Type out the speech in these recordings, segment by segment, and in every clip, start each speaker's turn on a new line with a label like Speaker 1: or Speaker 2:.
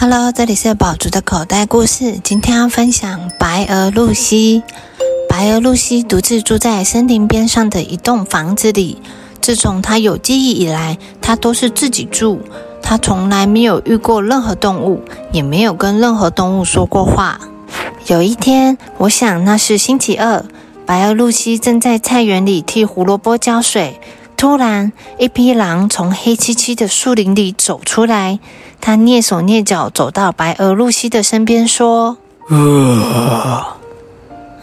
Speaker 1: Hello，这里是宝竹的口袋故事。今天要分享白鹅露西。白鹅露西独自住在森林边上的一栋房子里。自从她有记忆以来，她都是自己住。她从来没有遇过任何动物，也没有跟任何动物说过话。有一天，我想那是星期二，白鹅露西正在菜园里替胡萝卜浇水。突然，一匹狼从黑漆漆的树林里走出来。他蹑手蹑脚走到白鹅露西的身边，说：“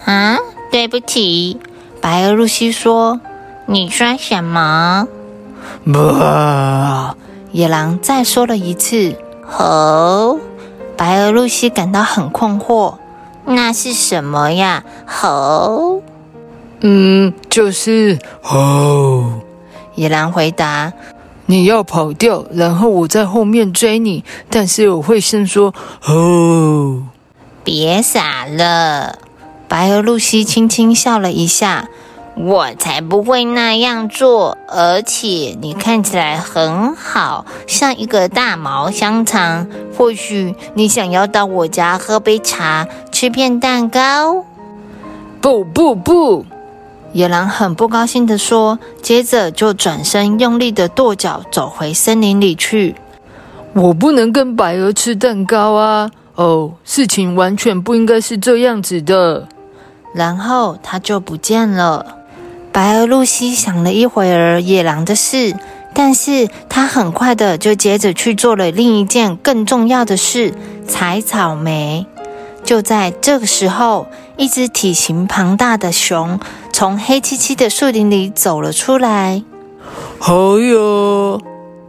Speaker 2: 啊，对不起。”
Speaker 1: 白鹅露西说：“
Speaker 2: 你说什么？”
Speaker 1: 野狼再说了一次：“
Speaker 2: 吼！”
Speaker 1: 白鹅露西感到很困惑：“
Speaker 2: 那是什么呀？”“吼！”“
Speaker 3: 嗯，就是吼。”
Speaker 1: 野狼回答。
Speaker 3: 你要跑掉，然后我在后面追你，但是我会先说“哦”。
Speaker 2: 别傻了，
Speaker 1: 白鹅露西轻轻笑了一下。
Speaker 2: 我才不会那样做，而且你看起来很好，像一个大毛香肠。或许你想要到我家喝杯茶，吃片蛋糕？
Speaker 3: 不不不！
Speaker 1: 野狼很不高兴地说，接着就转身用力地跺脚，走回森林里去。
Speaker 3: 我不能跟白鹅吃蛋糕啊！哦，事情完全不应该是这样子的。
Speaker 1: 然后他就不见了。白鹅露西想了一会儿野狼的事，但是他很快的就接着去做了另一件更重要的事——采草莓。就在这个时候，一只体型庞大的熊从黑漆漆的树林里走了出来。
Speaker 3: 好呀，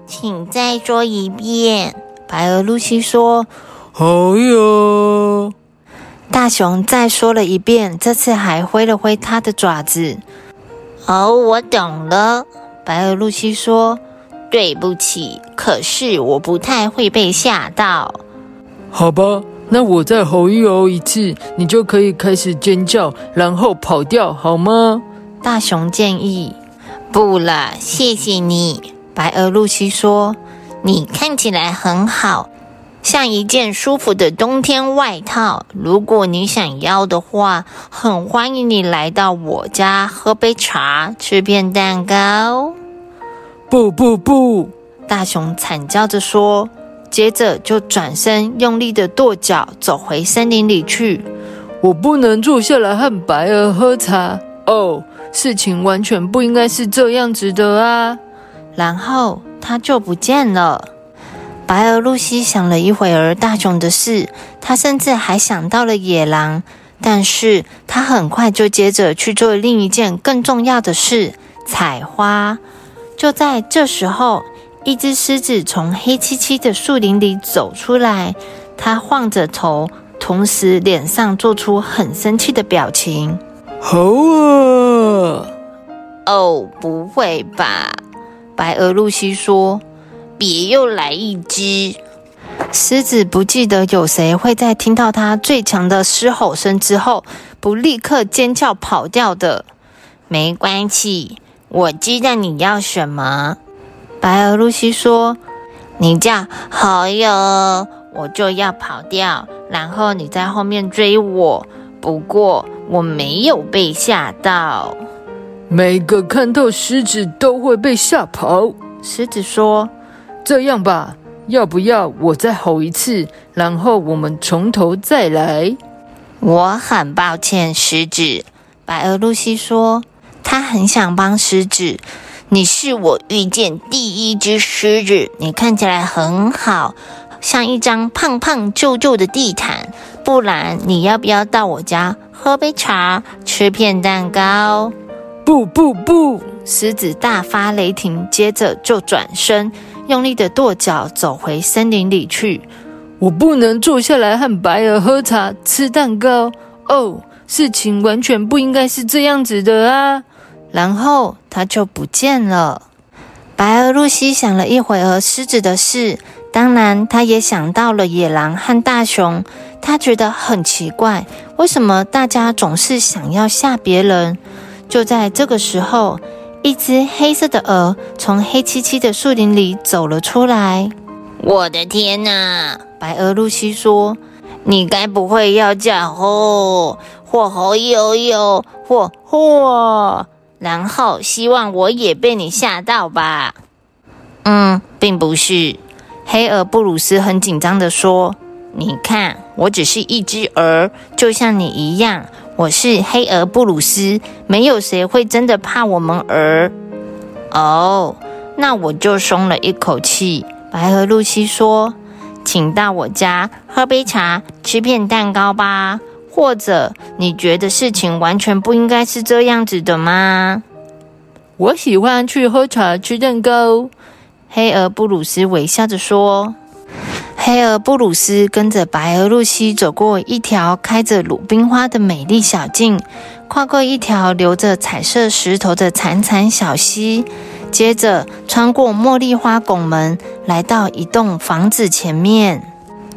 Speaker 2: 请再说一遍。
Speaker 1: 白鹅露西说：“
Speaker 3: 好呀。”
Speaker 1: 大熊再说了一遍，这次还挥了挥它的爪子。
Speaker 2: 哦，我懂了。
Speaker 1: 白鹅露西说：“
Speaker 2: 对不起，可是我不太会被吓到。”
Speaker 3: 好吧。那我再吼一吼一次，你就可以开始尖叫，然后跑掉，好吗？
Speaker 1: 大熊建议。
Speaker 2: 不了，谢谢你。
Speaker 1: 白鹅露西说：“
Speaker 2: 你看起来很好，像一件舒服的冬天外套。如果你想要的话，很欢迎你来到我家喝杯茶，吃片蛋糕。”
Speaker 3: 不不不！
Speaker 1: 大熊惨叫着说。接着就转身用力的跺脚，走回森林里去。
Speaker 3: 我不能坐下来和白鹅喝茶哦，事情完全不应该是这样子的啊！
Speaker 1: 然后他就不见了。白鹅露西想了一会儿大熊的事，他甚至还想到了野狼，但是他很快就接着去做另一件更重要的事——采花。就在这时候。一只狮子从黑漆漆的树林里走出来，它晃着头，同时脸上做出很生气的表情。
Speaker 3: 好啊！
Speaker 2: 哦，不会吧？
Speaker 1: 白鹅露西说：“
Speaker 2: 别又来一只。”
Speaker 1: 狮子不记得有谁会在听到它最强的狮吼声之后，不立刻尖叫跑掉的。
Speaker 2: 没关系，我知道你要什么。
Speaker 1: 白鹅露西说：“
Speaker 2: 你叫好哟，我就要跑掉，然后你在后面追我。不过我没有被吓到。
Speaker 3: 每个看到狮子都会被吓跑。”
Speaker 1: 狮子说：“
Speaker 3: 这样吧，要不要我再吼一次，然后我们从头再来？”
Speaker 2: 我很抱歉，狮子。
Speaker 1: 白鹅露西说：“他很想帮狮子。”
Speaker 2: 你是我遇见第一只狮子，你看起来很好，像一张胖胖皱皱的地毯。不然，你要不要到我家喝杯茶，吃片蛋糕？
Speaker 3: 不不不！
Speaker 1: 狮子大发雷霆，接着就转身，用力的跺脚，走回森林里去。
Speaker 3: 我不能坐下来和白鹅喝茶、吃蛋糕。哦，事情完全不应该是这样子的啊！
Speaker 1: 然后它就不见了。白鹅露西想了一会儿狮子的事，当然，他也想到了野狼和大熊。他觉得很奇怪，为什么大家总是想要吓别人？就在这个时候，一只黑色的鹅从黑漆漆的树林里走了出来。
Speaker 2: 我的天哪！
Speaker 1: 白鹅露西说：“
Speaker 2: 你该不会要叫吼或吼呦呦或嚯，然后希望我也被你吓到吧？”“嗯，并不是。”
Speaker 1: 黑鹅布鲁斯很紧张地说：“
Speaker 2: 你看，我只是一只鹅，就像你一样。我是黑鹅布鲁斯，没有谁会真的怕我们鹅。”
Speaker 1: 哦，那我就松了一口气。白鹅露西说：“请到我家喝杯茶，吃片蛋糕吧。或者你觉得事情完全不应该是这样子的吗？”
Speaker 3: 我喜欢去喝茶、吃蛋糕。
Speaker 1: 黑鹅布鲁斯微笑着说：“黑鹅布鲁斯跟着白鹅露西走过一条开着鲁冰花的美丽小径，跨过一条流着彩色石头的潺潺小溪，接着穿过茉莉花拱门，来到一栋房子前面。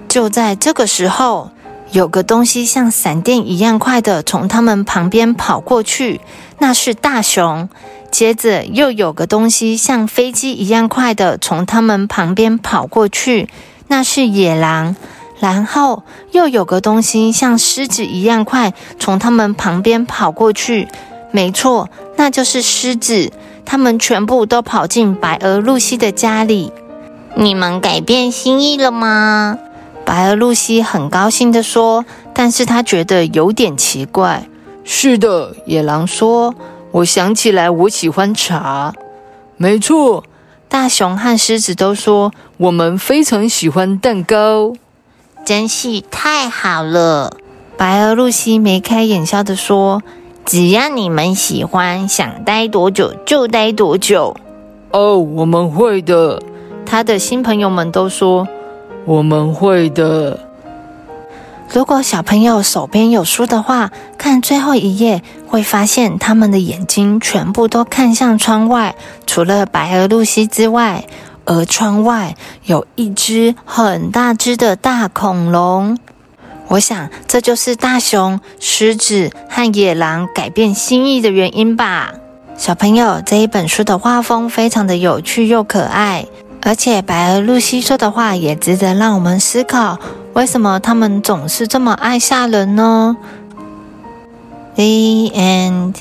Speaker 1: 就在这个时候，有个东西像闪电一样快的从他们旁边跑过去，那是大熊。”接着又有个东西像飞机一样快的从他们旁边跑过去，那是野狼。然后又有个东西像狮子一样快从他们旁边跑过去，没错，那就是狮子。他们全部都跑进白鹅露西的家里。
Speaker 2: 你们改变心意了吗？
Speaker 1: 白鹅露西很高兴地说，但是他觉得有点奇怪。
Speaker 3: 是的，野狼说。我想起来，我喜欢茶。没错，
Speaker 1: 大熊和狮子都说
Speaker 3: 我们非常喜欢蛋糕，
Speaker 2: 真是太好了。
Speaker 1: 白鹅露西眉开眼笑地说：“
Speaker 2: 只要你们喜欢，想待多久就待多久。”
Speaker 3: 哦，我们会的。
Speaker 1: 他的新朋友们都说
Speaker 3: 我们会的。
Speaker 1: 如果小朋友手边有书的话，看最后一页会发现他们的眼睛全部都看向窗外，除了白鹅露西之外，而窗外有一只很大只的大恐龙。我想这就是大熊、狮子和野狼改变心意的原因吧。小朋友，这一本书的画风非常的有趣又可爱。而且白俄露西说的话也值得让我们思考为什么他们总是这么爱吓人呢？The end